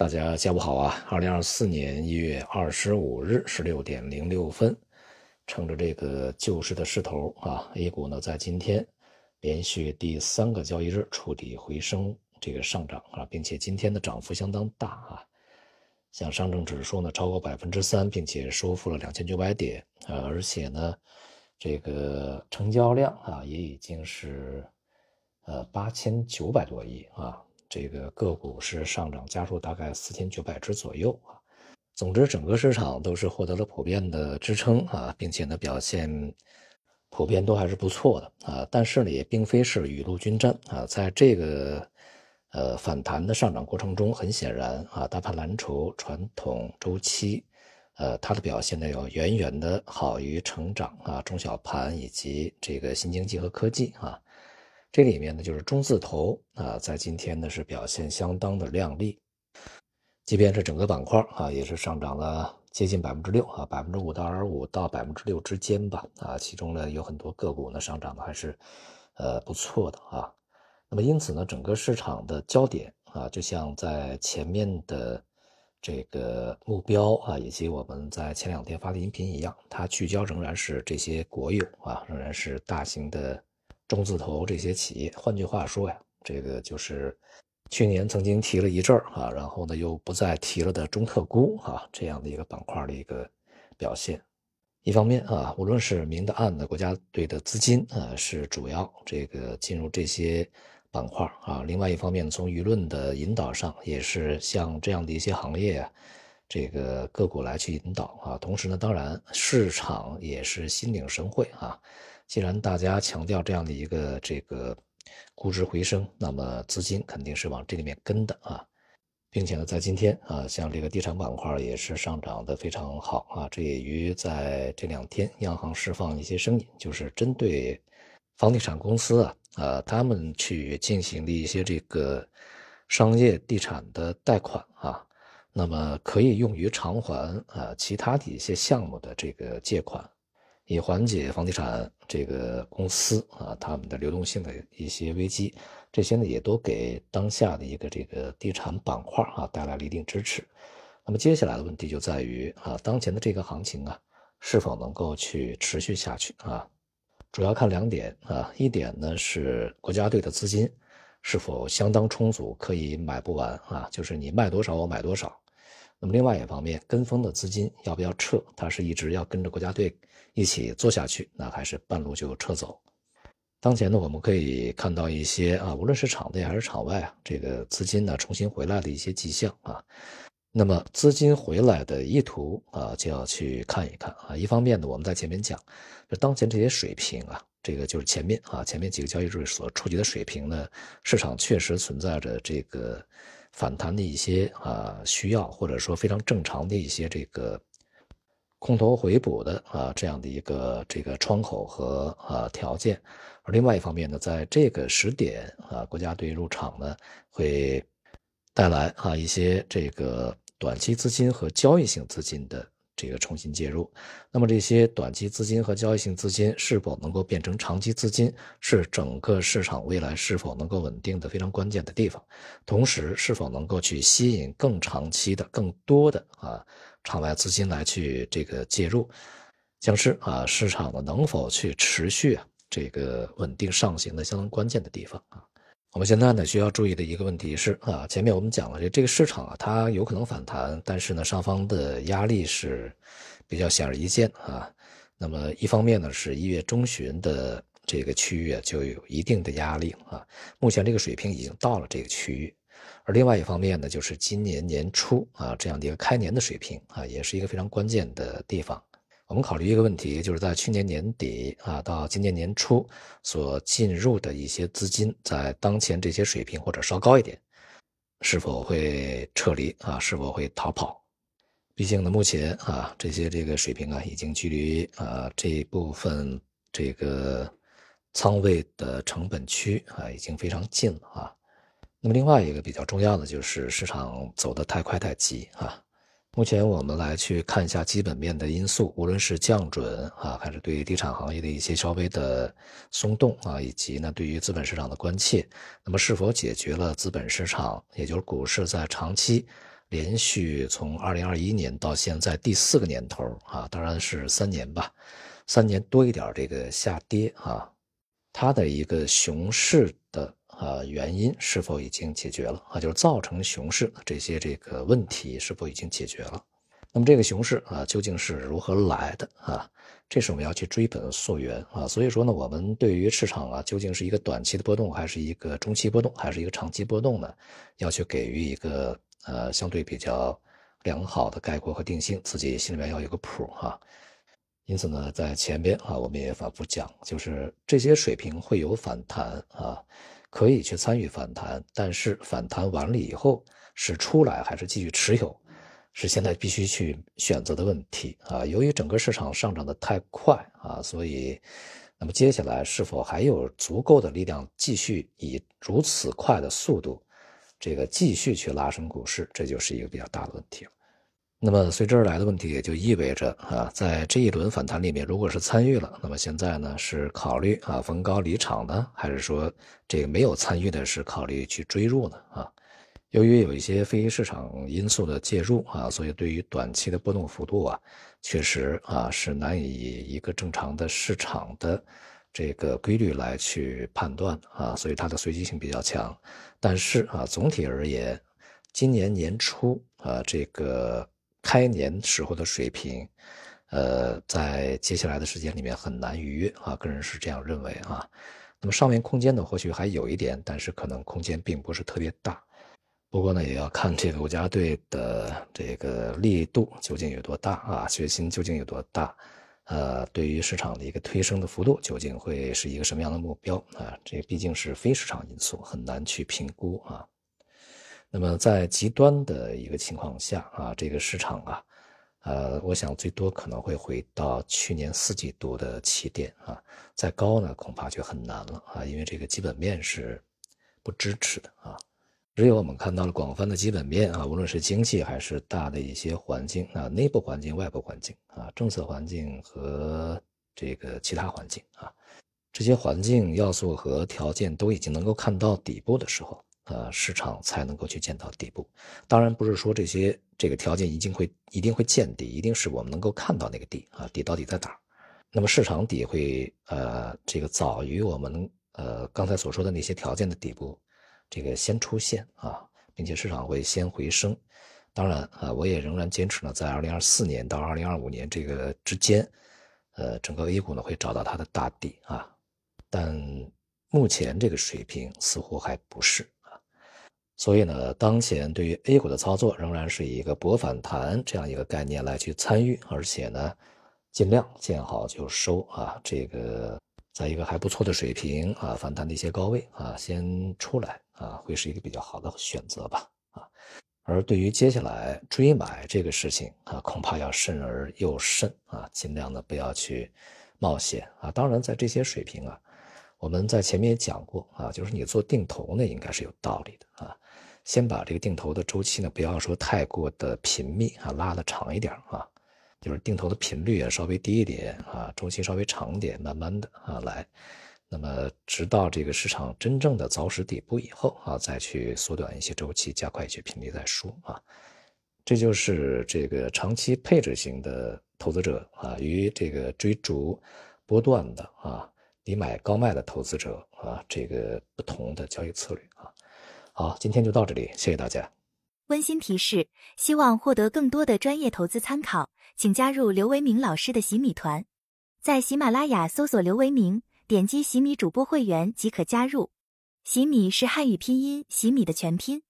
大家下午好啊！二零二四年一月二十五日十六点零六分，乘着这个救市的势头啊，A 股呢在今天连续第三个交易日触底回升，这个上涨啊，并且今天的涨幅相当大啊，像上证指数呢超过百分之三，并且收复了两千九百点啊，而且呢，这个成交量啊也已经是呃八千九百多亿啊。这个个股是上涨家数大概四千九百只左右啊。总之，整个市场都是获得了普遍的支撑啊，并且呢表现普遍都还是不错的啊。但是呢，也并非是雨露均沾啊。在这个呃反弹的上涨过程中，很显然啊，大盘蓝筹传统周期，呃，它的表现呢要远远的好于成长啊、中小盘以及这个新经济和科技啊。这里面呢，就是中字头啊，在今天呢是表现相当的靓丽，即便是整个板块啊，也是上涨了接近百分之六啊，百分之五到二五到百分之六之间吧啊，其中呢有很多个股呢上涨的还是呃不错的啊。那么因此呢，整个市场的焦点啊，就像在前面的这个目标啊，以及我们在前两天发的音频一样，它聚焦仍然是这些国有啊，仍然是大型的。中字头这些企业，换句话说呀，这个就是去年曾经提了一阵儿啊，然后呢又不再提了的中特估啊这样的一个板块的一个表现。一方面啊，无论是明的暗的，国家队的资金啊是主要这个进入这些板块啊；另外一方面，从舆论的引导上，也是像这样的一些行业啊，这个个股来去引导啊。同时呢，当然市场也是心领神会啊。既然大家强调这样的一个这个估值回升，那么资金肯定是往这里面跟的啊，并且呢，在今天啊，像这个地产板块也是上涨的非常好啊，这也与在这两天央行释放一些声音，就是针对房地产公司啊，呃，他们去进行的一些这个商业地产的贷款啊，那么可以用于偿还啊其他的一些项目的这个借款。以缓解房地产这个公司啊他们的流动性的一些危机，这些呢也都给当下的一个这个地产板块啊带来了一定支持。那么接下来的问题就在于啊，当前的这个行情啊是否能够去持续下去啊？主要看两点啊，一点呢是国家队的资金是否相当充足，可以买不完啊，就是你卖多少我买多少。那么另外一方面，跟风的资金要不要撤？它是一直要跟着国家队一起做下去，那还是半路就撤走？当前呢，我们可以看到一些啊，无论是场内还是场外啊，这个资金呢重新回来的一些迹象啊。那么资金回来的意图啊，就要去看一看啊。一方面呢，我们在前面讲，就当前这些水平啊，这个就是前面啊，前面几个交易日所触及的水平呢，市场确实存在着这个。反弹的一些啊需要，或者说非常正常的一些这个空头回补的啊这样的一个这个窗口和啊条件，而另外一方面呢，在这个时点啊，国家队入场呢会带来啊一些这个短期资金和交易性资金的。这个重新介入，那么这些短期资金和交易性资金是否能够变成长期资金，是整个市场未来是否能够稳定的非常关键的地方。同时，是否能够去吸引更长期的、更多的啊场外资金来去这个介入，将是啊市场的能否去持续这个稳定上行的相当关键的地方啊。我们现在呢需要注意的一个问题是啊，前面我们讲了这这个市场啊，它有可能反弹，但是呢上方的压力是比较显而易见啊。那么一方面呢是一月中旬的这个区域就有一定的压力啊，目前这个水平已经到了这个区域，而另外一方面呢就是今年年初啊这样的一个开年的水平啊，也是一个非常关键的地方。我们考虑一个问题，就是在去年年底啊到今年年初所进入的一些资金，在当前这些水平或者稍高一点，是否会撤离啊？是否会逃跑？毕竟呢，目前啊这些这个水平啊，已经距离啊这一部分这个仓位的成本区啊已经非常近了啊。那么另外一个比较重要的就是市场走得太快太急啊。目前我们来去看一下基本面的因素，无论是降准啊，还是对于地产行业的一些稍微的松动啊，以及呢对于资本市场的关切，那么是否解决了资本市场，也就是股市在长期连续从二零二一年到现在第四个年头啊，当然是三年吧，三年多一点这个下跌啊，它的一个熊市啊原因是否已经解决了啊？就是造成熊市这些这个问题是否已经解决了？那么这个熊市啊究竟是如何来的啊？这是我们要去追本溯源啊。所以说呢，我们对于市场啊究竟是一个短期的波动，还是一个中期波动，还是一个长期波动呢？要去给予一个。呃，相对比较良好的概括和定性，自己心里面要有个谱哈。因此呢，在前边啊，我们也反复讲，就是这些水平会有反弹啊，可以去参与反弹，但是反弹完了以后是出来还是继续持有，是现在必须去选择的问题啊。由于整个市场上涨的太快啊，所以那么接下来是否还有足够的力量继续以如此快的速度？这个继续去拉升股市，这就是一个比较大的问题了。那么随之而来的问题也就意味着啊，在这一轮反弹里面，如果是参与了，那么现在呢是考虑啊逢高离场呢，还是说这个没有参与的是考虑去追入呢？啊，由于有一些非市场因素的介入啊，所以对于短期的波动幅度啊，确实啊是难以一个正常的市场的。这个规律来去判断啊，所以它的随机性比较强。但是啊，总体而言，今年年初啊，这个开年时候的水平，呃，在接下来的时间里面很难逾越啊，个人是这样认为啊。那么上面空间呢，或许还有一点，但是可能空间并不是特别大。不过呢，也要看这个国家队的这个力度究竟有多大啊，决心究竟有多大。呃，对于市场的一个推升的幅度，究竟会是一个什么样的目标啊？这毕竟是非市场因素，很难去评估啊。那么在极端的一个情况下啊，这个市场啊，呃，我想最多可能会回到去年四季度的起点啊，再高呢恐怕就很难了啊，因为这个基本面是不支持的啊。只有我们看到了广泛的基本面啊，无论是经济还是大的一些环境啊，内部环境、外部环境啊，政策环境和这个其他环境啊，这些环境要素和条件都已经能够看到底部的时候，呃，市场才能够去见到底部。当然不是说这些这个条件一定会一定会见底，一定是我们能够看到那个底啊，底到底在哪儿？那么市场底会呃这个早于我们呃刚才所说的那些条件的底部。这个先出现啊，并且市场会先回升。当然啊，我也仍然坚持呢，在二零二四年到二零二五年这个之间，呃，整个 A 股呢会找到它的大底啊。但目前这个水平似乎还不是。所以呢，当前对于 A 股的操作仍然是以一个博反弹这样一个概念来去参与，而且呢，尽量见好就收啊。这个在一个还不错的水平啊，反弹的一些高位啊，先出来。啊，会是一个比较好的选择吧。啊，而对于接下来追买这个事情啊，恐怕要慎而又慎啊，尽量的不要去冒险啊。当然，在这些水平啊，我们在前面也讲过啊，就是你做定投呢，应该是有道理的啊。先把这个定投的周期呢，不要说太过的频密啊，拉的长一点啊，就是定投的频率也稍微低一点啊，周期稍微长点，慢慢的啊来。那么，直到这个市场真正的凿实底部以后啊，再去缩短一些周期，加快一些频率再说啊。这就是这个长期配置型的投资者啊，与这个追逐波段的啊，低买高卖的投资者啊，这个不同的交易策略啊。好，今天就到这里，谢谢大家。温馨提示：希望获得更多的专业投资参考，请加入刘维明老师的洗米团，在喜马拉雅搜索刘维明。点击洗米主播会员即可加入。洗米是汉语拼音洗米的全拼。